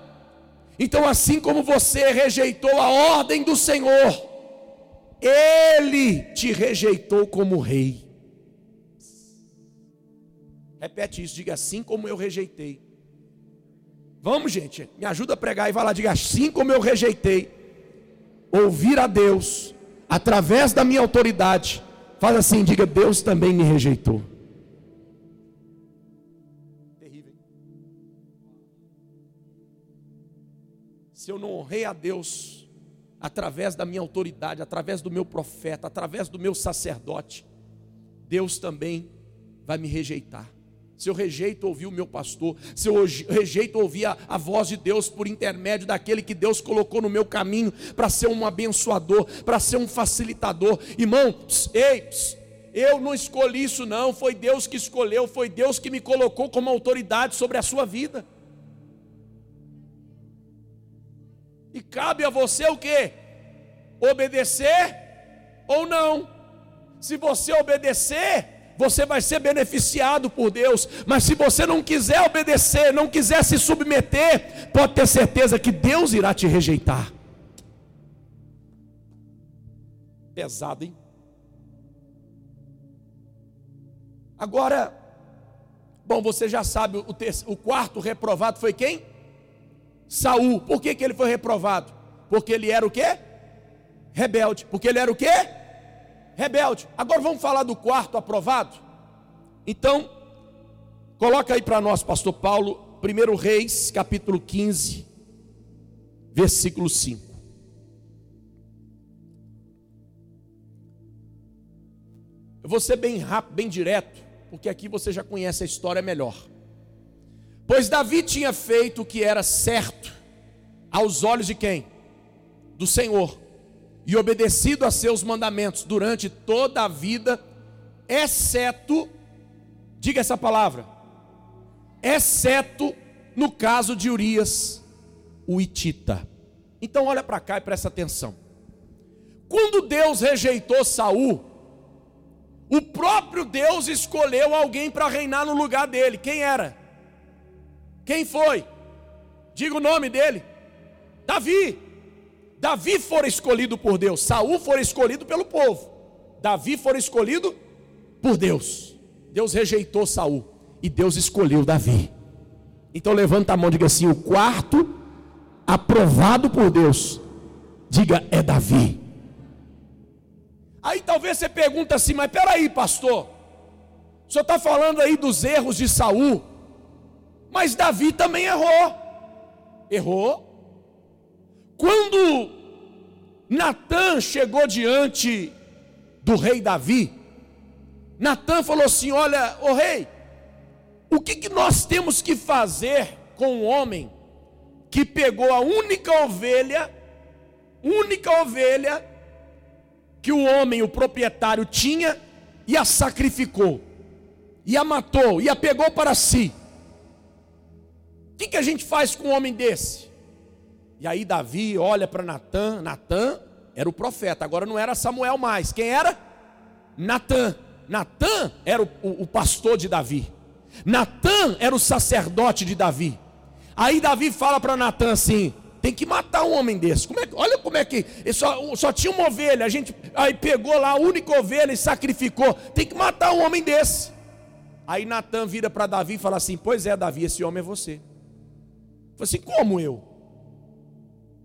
A: Então, assim como você rejeitou a ordem do Senhor, ele te rejeitou como rei. Repete isso, diga assim como eu rejeitei. Vamos, gente, me ajuda a pregar e vai lá, diga assim como eu rejeitei. Ouvir a Deus através da minha autoridade. Faz assim, diga: Deus também me rejeitou. Terrível. Se eu não honrei a Deus através da minha autoridade, através do meu profeta, através do meu sacerdote, Deus também vai me rejeitar se eu rejeito ouvir o meu pastor, se eu rejeito ouvir a, a voz de Deus por intermédio daquele que Deus colocou no meu caminho para ser um abençoador, para ser um facilitador, irmão, pss, ei, eu não escolhi isso, não, foi Deus que escolheu, foi Deus que me colocou como autoridade sobre a sua vida. E cabe a você o que? Obedecer ou não. Se você obedecer, você vai ser beneficiado por Deus. Mas se você não quiser obedecer, não quiser se submeter, pode ter certeza que Deus irá te rejeitar. Pesado, hein? Agora, bom, você já sabe, o, terceiro, o quarto reprovado foi quem? Saul. Por que, que ele foi reprovado? Porque ele era o quê? Rebelde. Porque ele era o quê? Rebelde. Agora vamos falar do quarto aprovado? Então, coloca aí para nós, pastor Paulo, 1 Reis, capítulo 15, versículo 5. Eu vou ser bem rápido, bem direto, porque aqui você já conhece a história melhor. Pois Davi tinha feito o que era certo aos olhos de quem? Do Senhor e obedecido a seus mandamentos durante toda a vida, exceto, diga essa palavra, exceto no caso de Urias, o Itita. Então olha para cá e presta atenção. Quando Deus rejeitou Saul, o próprio Deus escolheu alguém para reinar no lugar dele. Quem era? Quem foi? Diga o nome dele. Davi. Davi fora escolhido por Deus, Saul fora escolhido pelo povo. Davi fora escolhido por Deus. Deus rejeitou Saul e Deus escolheu Davi. Então levanta a mão e diga assim: o quarto aprovado por Deus. Diga é Davi. Aí talvez você pergunta assim, mas peraí, pastor. O senhor está falando aí dos erros de Saul, mas Davi também errou. Errou, quando Natan chegou diante do rei Davi, Natan falou assim: Olha, o rei, o que, que nós temos que fazer com o homem que pegou a única ovelha, única ovelha que o homem, o proprietário, tinha e a sacrificou, e a matou, e a pegou para si? O que, que a gente faz com um homem desse? E aí Davi olha para Natã, Natã era o profeta, agora não era Samuel mais. Quem era? Natã. Natã era o, o, o pastor de Davi. Natã era o sacerdote de Davi. Aí Davi fala para Natã assim: tem que matar um homem desse. Como é, olha como é que. Só, só tinha uma ovelha, a gente aí pegou lá a única ovelha e sacrificou. Tem que matar um homem desse. Aí Natã vira para Davi e fala assim: Pois é, Davi, esse homem é você. Falei assim: Como eu?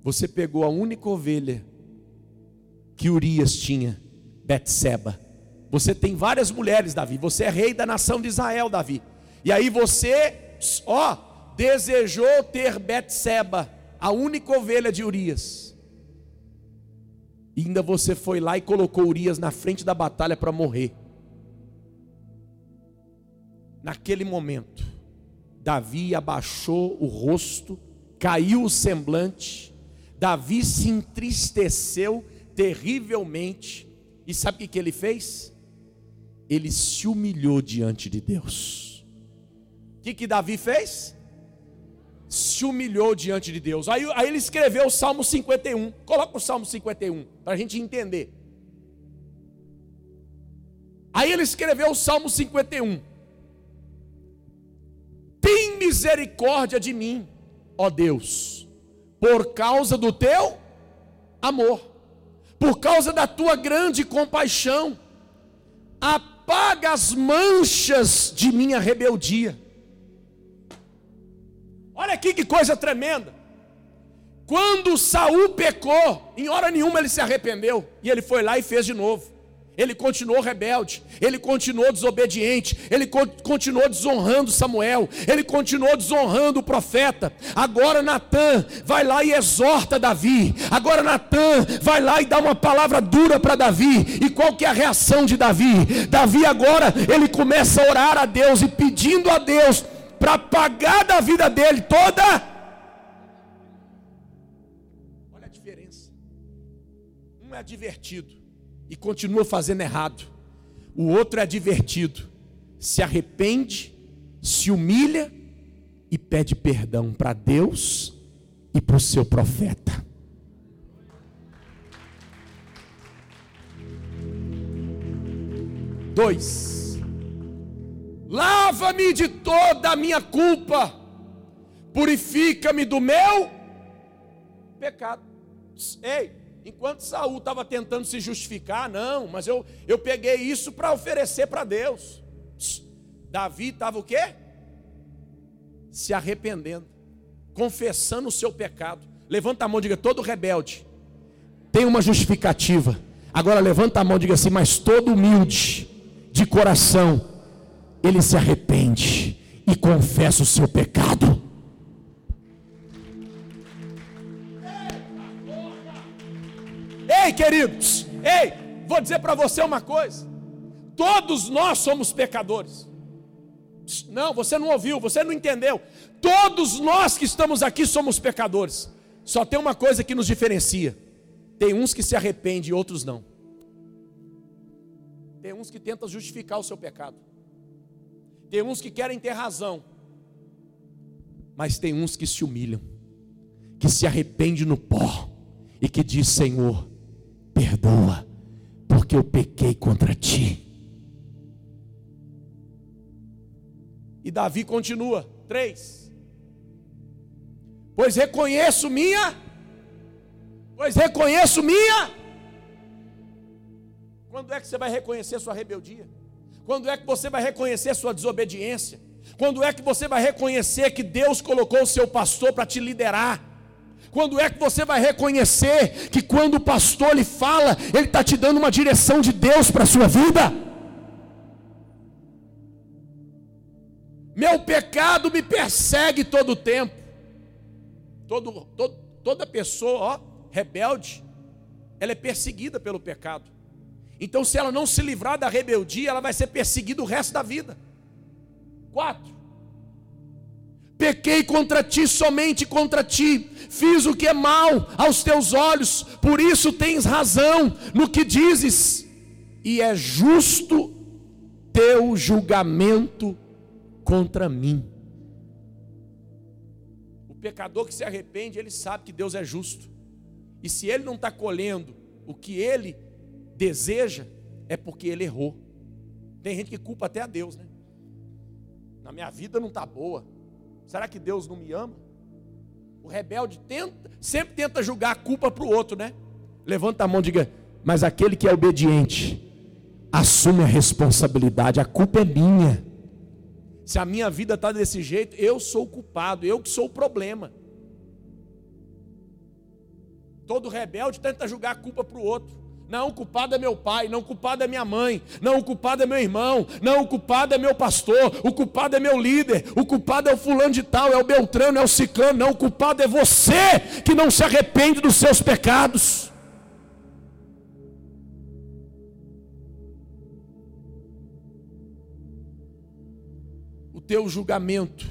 A: Você pegou a única ovelha que Urias tinha, Betseba. Você tem várias mulheres, Davi. Você é rei da nação de Israel, Davi. E aí você, ó, desejou ter Betseba, a única ovelha de Urias. E ainda você foi lá e colocou Urias na frente da batalha para morrer. Naquele momento, Davi abaixou o rosto, caiu o semblante Davi se entristeceu terrivelmente. E sabe o que ele fez? Ele se humilhou diante de Deus. O que, que Davi fez? Se humilhou diante de Deus. Aí, aí ele escreveu o Salmo 51. Coloca o Salmo 51 para a gente entender. Aí ele escreveu o Salmo 51. Tem misericórdia de mim, ó Deus, por causa do teu amor, por causa da tua grande compaixão. Apaga as manchas de minha rebeldia. Olha aqui que coisa tremenda. Quando Saul pecou, em hora nenhuma ele se arrependeu e ele foi lá e fez de novo ele continuou rebelde, ele continuou desobediente, ele continuou desonrando Samuel, ele continuou desonrando o profeta. Agora Natan vai lá e exorta Davi. Agora Natan vai lá e dá uma palavra dura para Davi. E qual que é a reação de Davi? Davi agora ele começa a orar a Deus e pedindo a Deus para pagar da vida dele toda Olha a diferença. Um é divertido e continua fazendo errado. O outro é divertido, se arrepende, se humilha e pede perdão para Deus e para o seu profeta. Dois, lava-me de toda a minha culpa, purifica-me do meu pecado. Ei, Enquanto Saul estava tentando se justificar, não, mas eu, eu peguei isso para oferecer para Deus. Davi estava o quê? Se arrependendo, confessando o seu pecado. Levanta a mão e diga: todo rebelde tem uma justificativa. Agora levanta a mão e diga assim: mas todo humilde de coração, ele se arrepende e confessa o seu pecado. Ei, queridos, ei, vou dizer para você uma coisa: todos nós somos pecadores. Não, você não ouviu, você não entendeu. Todos nós que estamos aqui somos pecadores. Só tem uma coisa que nos diferencia: tem uns que se arrependem e outros não. Tem uns que tentam justificar o seu pecado. Tem uns que querem ter razão. Mas tem uns que se humilham, que se arrependem no pó e que diz: Senhor, perdoa, porque eu pequei contra ti. E Davi continua, 3. Pois reconheço minha, pois reconheço minha. Quando é que você vai reconhecer sua rebeldia? Quando é que você vai reconhecer sua desobediência? Quando é que você vai reconhecer que Deus colocou o seu pastor para te liderar? Quando é que você vai reconhecer que quando o pastor lhe fala, ele está te dando uma direção de Deus para a sua vida? Meu pecado me persegue todo o tempo. Todo, todo, toda pessoa ó, rebelde, ela é perseguida pelo pecado. Então, se ela não se livrar da rebeldia, ela vai ser perseguida o resto da vida. Quatro. Pequei contra ti, somente contra ti, fiz o que é mal aos teus olhos, por isso tens razão no que dizes, e é justo teu julgamento contra mim. O pecador que se arrepende, ele sabe que Deus é justo, e se ele não está colhendo o que ele deseja, é porque ele errou. Tem gente que culpa até a Deus, né? Na minha vida não está boa. Será que Deus não me ama? O rebelde tenta, sempre tenta julgar a culpa para o outro, né? Levanta a mão e diga: Mas aquele que é obediente, assume a responsabilidade, a culpa é minha. Se a minha vida está desse jeito, eu sou o culpado, eu que sou o problema. Todo rebelde tenta julgar a culpa para o outro. Não, o culpado é meu pai, não, o culpado é minha mãe, não, o culpado é meu irmão, não, o culpado é meu pastor, o culpado é meu líder, o culpado é o fulano de tal, é o Beltrano, é o Ciclano, não, o culpado é você que não se arrepende dos seus pecados. O teu julgamento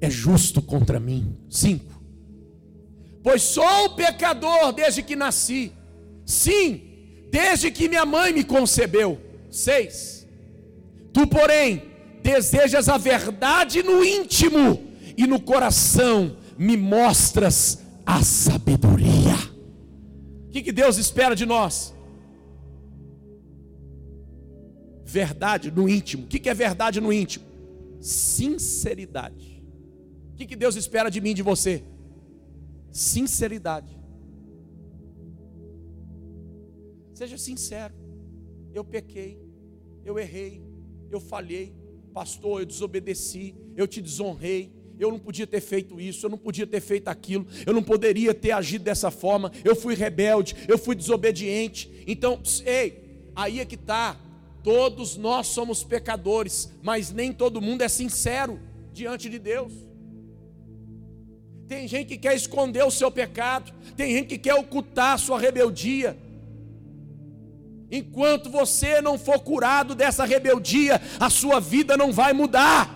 A: é justo contra mim. Cinco. Pois sou pecador desde que nasci Sim, desde que minha mãe me concebeu. Seis. Tu, porém, desejas a verdade no íntimo e no coração me mostras a sabedoria. O que, que Deus espera de nós? Verdade no íntimo. O que, que é verdade no íntimo? Sinceridade. O que, que Deus espera de mim e de você? Sinceridade. Seja sincero. Eu pequei, eu errei, eu falhei, pastor, eu desobedeci, eu te desonrei, eu não podia ter feito isso, eu não podia ter feito aquilo, eu não poderia ter agido dessa forma, eu fui rebelde, eu fui desobediente. Então, ei, aí é que está. Todos nós somos pecadores, mas nem todo mundo é sincero diante de Deus. Tem gente que quer esconder o seu pecado, tem gente que quer ocultar a sua rebeldia, Enquanto você não for curado dessa rebeldia, a sua vida não vai mudar.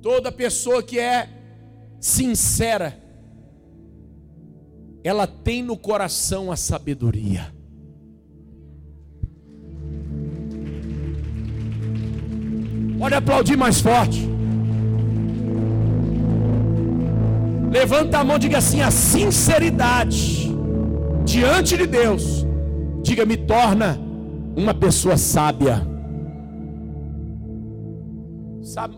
A: Toda pessoa que é sincera, ela tem no coração a sabedoria. Pode aplaudir mais forte. Levanta a mão, diga assim: a sinceridade diante de Deus, diga, me torna uma pessoa sábia.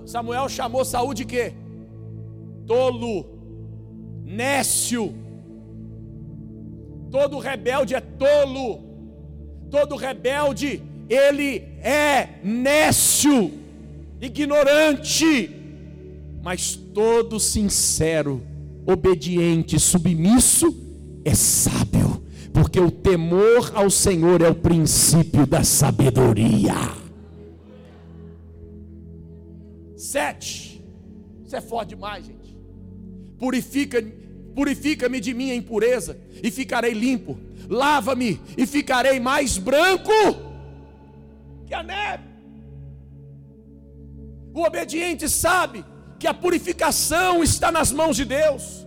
A: Samuel chamou Saúl de quê? Tolo, nécio. Todo rebelde é tolo. Todo rebelde, ele é nécio, ignorante. Mas todo sincero obediente, submisso, é sábio, porque o temor ao Senhor é o princípio da sabedoria. Sete, isso é forte demais, gente. Purifica, purifica-me de minha impureza e ficarei limpo. Lava-me e ficarei mais branco que a neve. O obediente sabe que a purificação está nas mãos de Deus,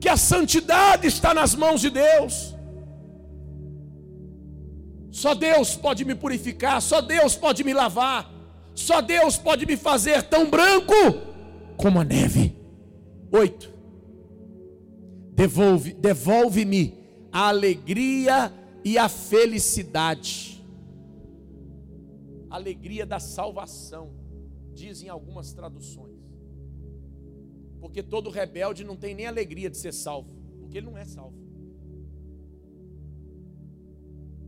A: que a santidade está nas mãos de Deus. Só Deus pode me purificar, só Deus pode me lavar, só Deus pode me fazer tão branco como a neve. Oito. Devolve, devolve-me a alegria e a felicidade. Alegria da salvação, dizem algumas traduções. Porque todo rebelde não tem nem alegria de ser salvo, porque ele não é salvo.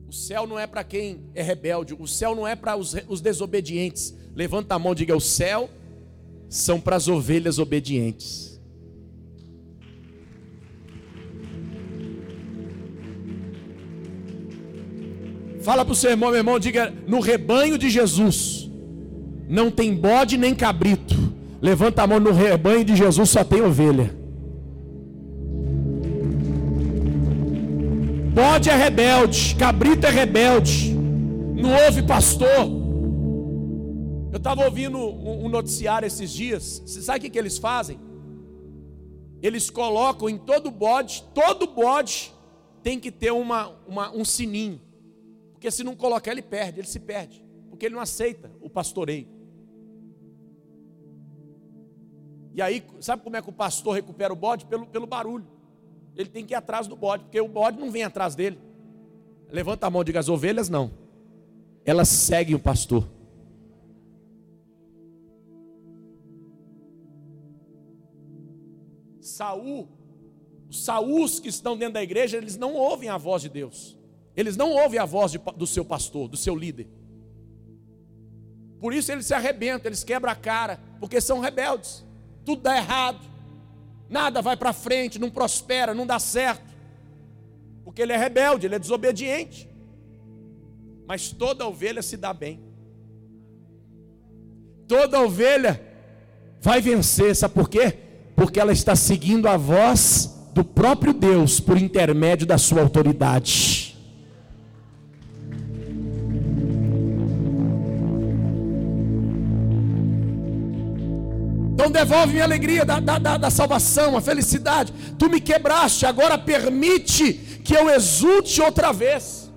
A: O céu não é para quem é rebelde, o céu não é para os, os desobedientes. Levanta a mão e diga: o céu são para as ovelhas obedientes. Fala para o seu irmão, meu irmão, diga: no rebanho de Jesus não tem bode nem cabrito, Levanta a mão no rebanho de Jesus, só tem ovelha. Bode é rebelde, cabrito é rebelde, não ouve pastor. Eu estava ouvindo um noticiário esses dias. Você sabe o que, que eles fazem? Eles colocam em todo bode, todo bode tem que ter uma, uma, um sininho. Porque se não colocar, ele perde, ele se perde. Porque ele não aceita o pastoreio. E aí, sabe como é que o pastor recupera o bode? Pelo, pelo barulho. Ele tem que ir atrás do bode, porque o bode não vem atrás dele. Levanta a mão diga: as ovelhas não. Elas seguem o pastor. Saul, os Saús que estão dentro da igreja, eles não ouvem a voz de Deus. Eles não ouvem a voz de, do seu pastor, do seu líder. Por isso eles se arrebentam, eles quebram a cara, porque são rebeldes tudo dá errado, nada vai para frente, não prospera, não dá certo, porque ele é rebelde, ele é desobediente. Mas toda ovelha se dá bem, toda ovelha vai vencer, sabe por quê? Porque ela está seguindo a voz do próprio Deus por intermédio da sua autoridade. Então devolve minha alegria da, da, da, da salvação, a felicidade. Tu me quebraste, agora permite que eu exulte outra vez.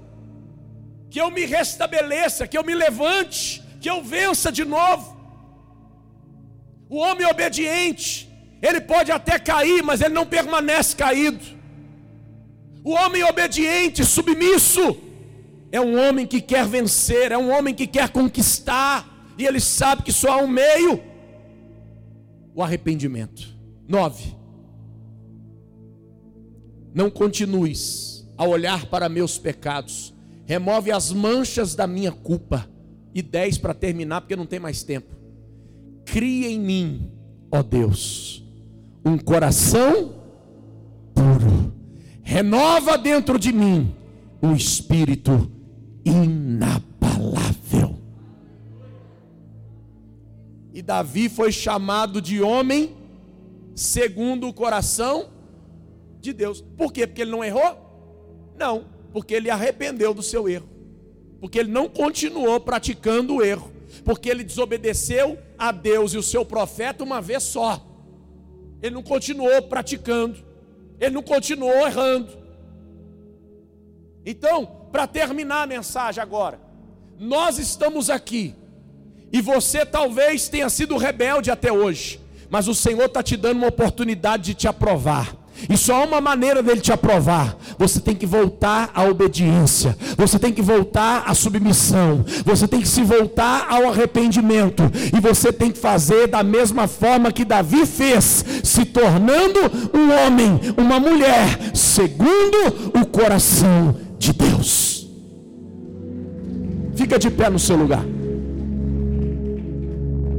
A: que eu me restabeleça, que eu me levante, que eu vença de novo. O homem obediente, ele pode até cair, mas ele não permanece caído. O homem obediente, submisso, é um homem que quer vencer, é um homem que quer conquistar, e ele sabe que só há um meio: o arrependimento. Nove. Não continues a olhar para meus pecados remove as manchas da minha culpa. E dez para terminar, porque não tem mais tempo. Cria em mim, ó Deus, um coração puro. Renova dentro de mim um espírito inabalável. E Davi foi chamado de homem segundo o coração de Deus. Por quê? Porque ele não errou? Não, porque ele arrependeu do seu erro, porque ele não continuou praticando o erro, porque ele desobedeceu a Deus e o seu profeta uma vez só. Ele não continuou praticando, ele não continuou errando. Então, para terminar a mensagem agora, nós estamos aqui, e você talvez tenha sido rebelde até hoje, mas o Senhor está te dando uma oportunidade de te aprovar. E só há uma maneira dele te aprovar. Você tem que voltar à obediência. Você tem que voltar à submissão. Você tem que se voltar ao arrependimento. E você tem que fazer da mesma forma que Davi fez, se tornando um homem, uma mulher, segundo o coração de Deus. Fica de pé no seu lugar.